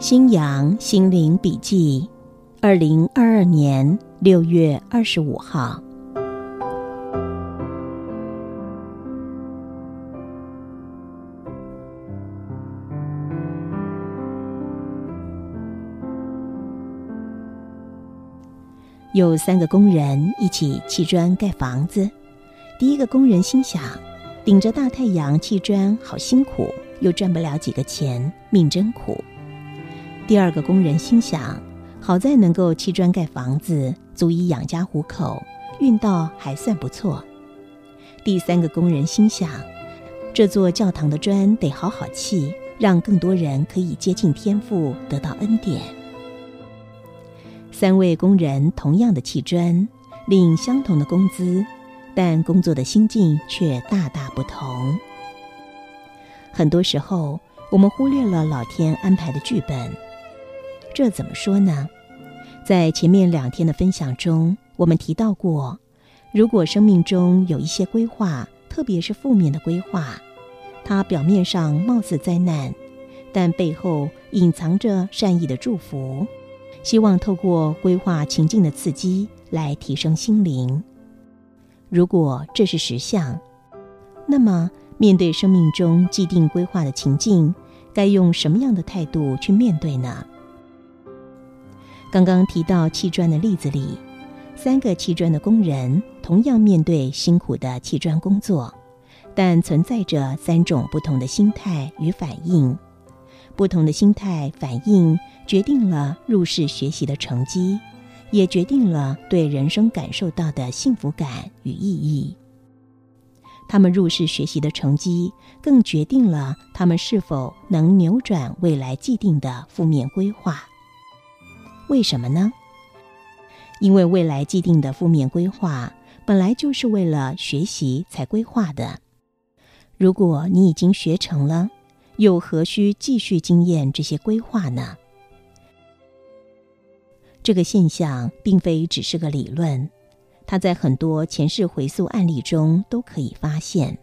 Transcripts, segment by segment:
新阳心灵笔记，二零二二年六月二十五号。有三个工人一起砌砖盖房子。第一个工人心想：顶着大太阳砌砖好辛苦，又赚不了几个钱，命真苦。第二个工人心想：好在能够砌砖盖房子，足以养家糊口，运道还算不错。第三个工人心想：这座教堂的砖得好好砌，让更多人可以接近天父，得到恩典。三位工人同样的砌砖，领相同的工资，但工作的心境却大大不同。很多时候，我们忽略了老天安排的剧本。这怎么说呢？在前面两天的分享中，我们提到过，如果生命中有一些规划，特别是负面的规划，它表面上貌似灾难，但背后隐藏着善意的祝福，希望透过规划情境的刺激来提升心灵。如果这是实相，那么面对生命中既定规划的情境，该用什么样的态度去面对呢？刚刚提到砌砖的例子里，三个砌砖的工人同样面对辛苦的砌砖工作，但存在着三种不同的心态与反应。不同的心态反应决定了入世学习的成绩，也决定了对人生感受到的幸福感与意义。他们入世学习的成绩，更决定了他们是否能扭转未来既定的负面规划。为什么呢？因为未来既定的负面规划本来就是为了学习才规划的。如果你已经学成了，又何须继续经验这些规划呢？这个现象并非只是个理论，它在很多前世回溯案例中都可以发现。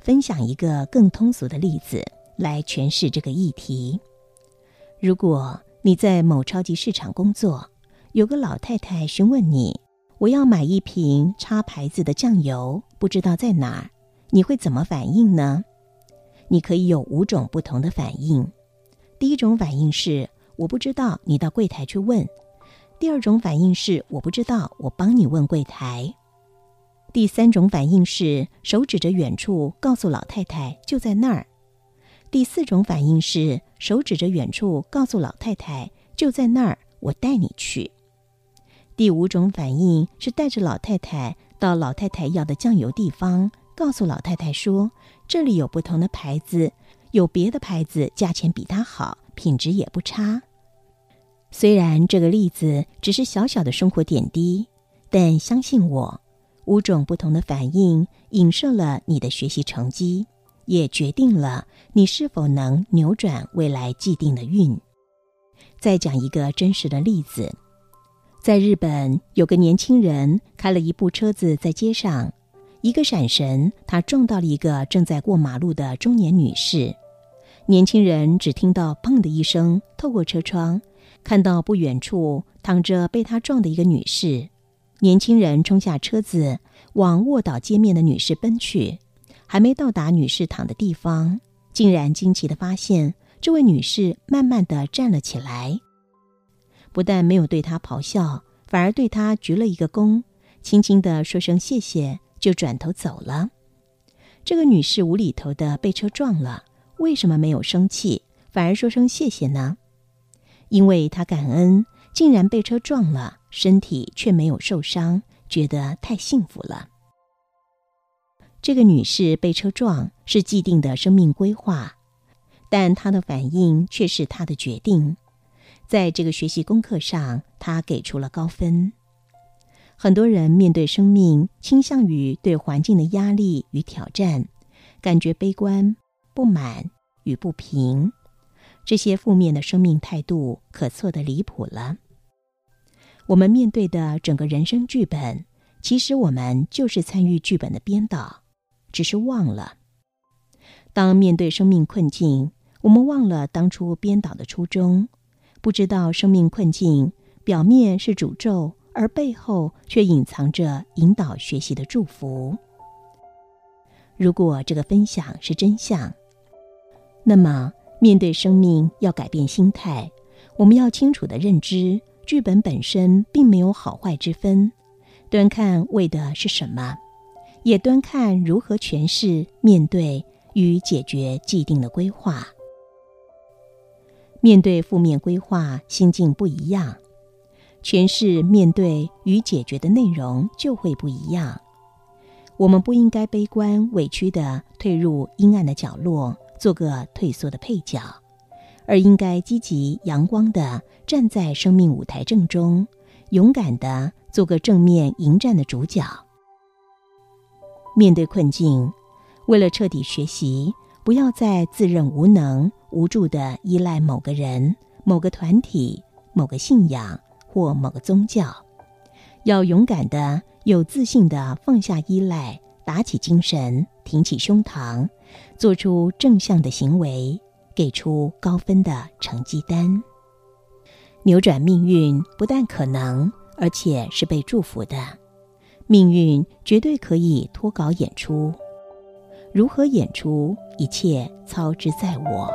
分享一个更通俗的例子来诠释这个议题：如果。你在某超级市场工作，有个老太太询问你：“我要买一瓶插牌子的酱油，不知道在哪儿。”你会怎么反应呢？你可以有五种不同的反应。第一种反应是我不知道，你到柜台去问；第二种反应是我不知道，我帮你问柜台；第三种反应是手指着远处，告诉老太太就在那儿。第四种反应是手指着远处，告诉老太太就在那儿，我带你去。第五种反应是带着老太太到老太太要的酱油地方，告诉老太太说这里有不同的牌子，有别的牌子价钱比它好，品质也不差。虽然这个例子只是小小的生活点滴，但相信我，五种不同的反应影射了你的学习成绩。也决定了你是否能扭转未来既定的运。再讲一个真实的例子，在日本有个年轻人开了一部车子在街上，一个闪神，他撞到了一个正在过马路的中年女士。年轻人只听到“砰”的一声，透过车窗看到不远处躺着被他撞的一个女士。年轻人冲下车子，往卧倒街面的女士奔去。还没到达女士躺的地方，竟然惊奇的发现，这位女士慢慢的站了起来，不但没有对她咆哮，反而对她鞠了一个躬，轻轻的说声谢谢，就转头走了。这个女士无厘头的被车撞了，为什么没有生气，反而说声谢谢呢？因为她感恩，竟然被车撞了，身体却没有受伤，觉得太幸福了。这个女士被车撞是既定的生命规划，但她的反应却是她的决定。在这个学习功课上，她给出了高分。很多人面对生命，倾向于对环境的压力与挑战，感觉悲观、不满与不平。这些负面的生命态度，可错的离谱了。我们面对的整个人生剧本，其实我们就是参与剧本的编导，只是忘了。当面对生命困境，我们忘了当初编导的初衷。不知道生命困境表面是诅咒，而背后却隐藏着引导学习的祝福。如果这个分享是真相，那么面对生命要改变心态。我们要清楚的认知，剧本本身并没有好坏之分，端看为的是什么，也端看如何诠释、面对与解决既定的规划。面对负面规划，心境不一样，诠释、面对与解决的内容就会不一样。我们不应该悲观、委屈的退入阴暗的角落，做个退缩的配角，而应该积极、阳光的站在生命舞台正中，勇敢的做个正面迎战的主角。面对困境，为了彻底学习。不要再自认无能、无助的依赖某个人、某个团体、某个信仰或某个宗教，要勇敢的、有自信的放下依赖，打起精神，挺起胸膛，做出正向的行为，给出高分的成绩单。扭转命运不但可能，而且是被祝福的。命运绝对可以脱稿演出。如何演出？一切操之在我。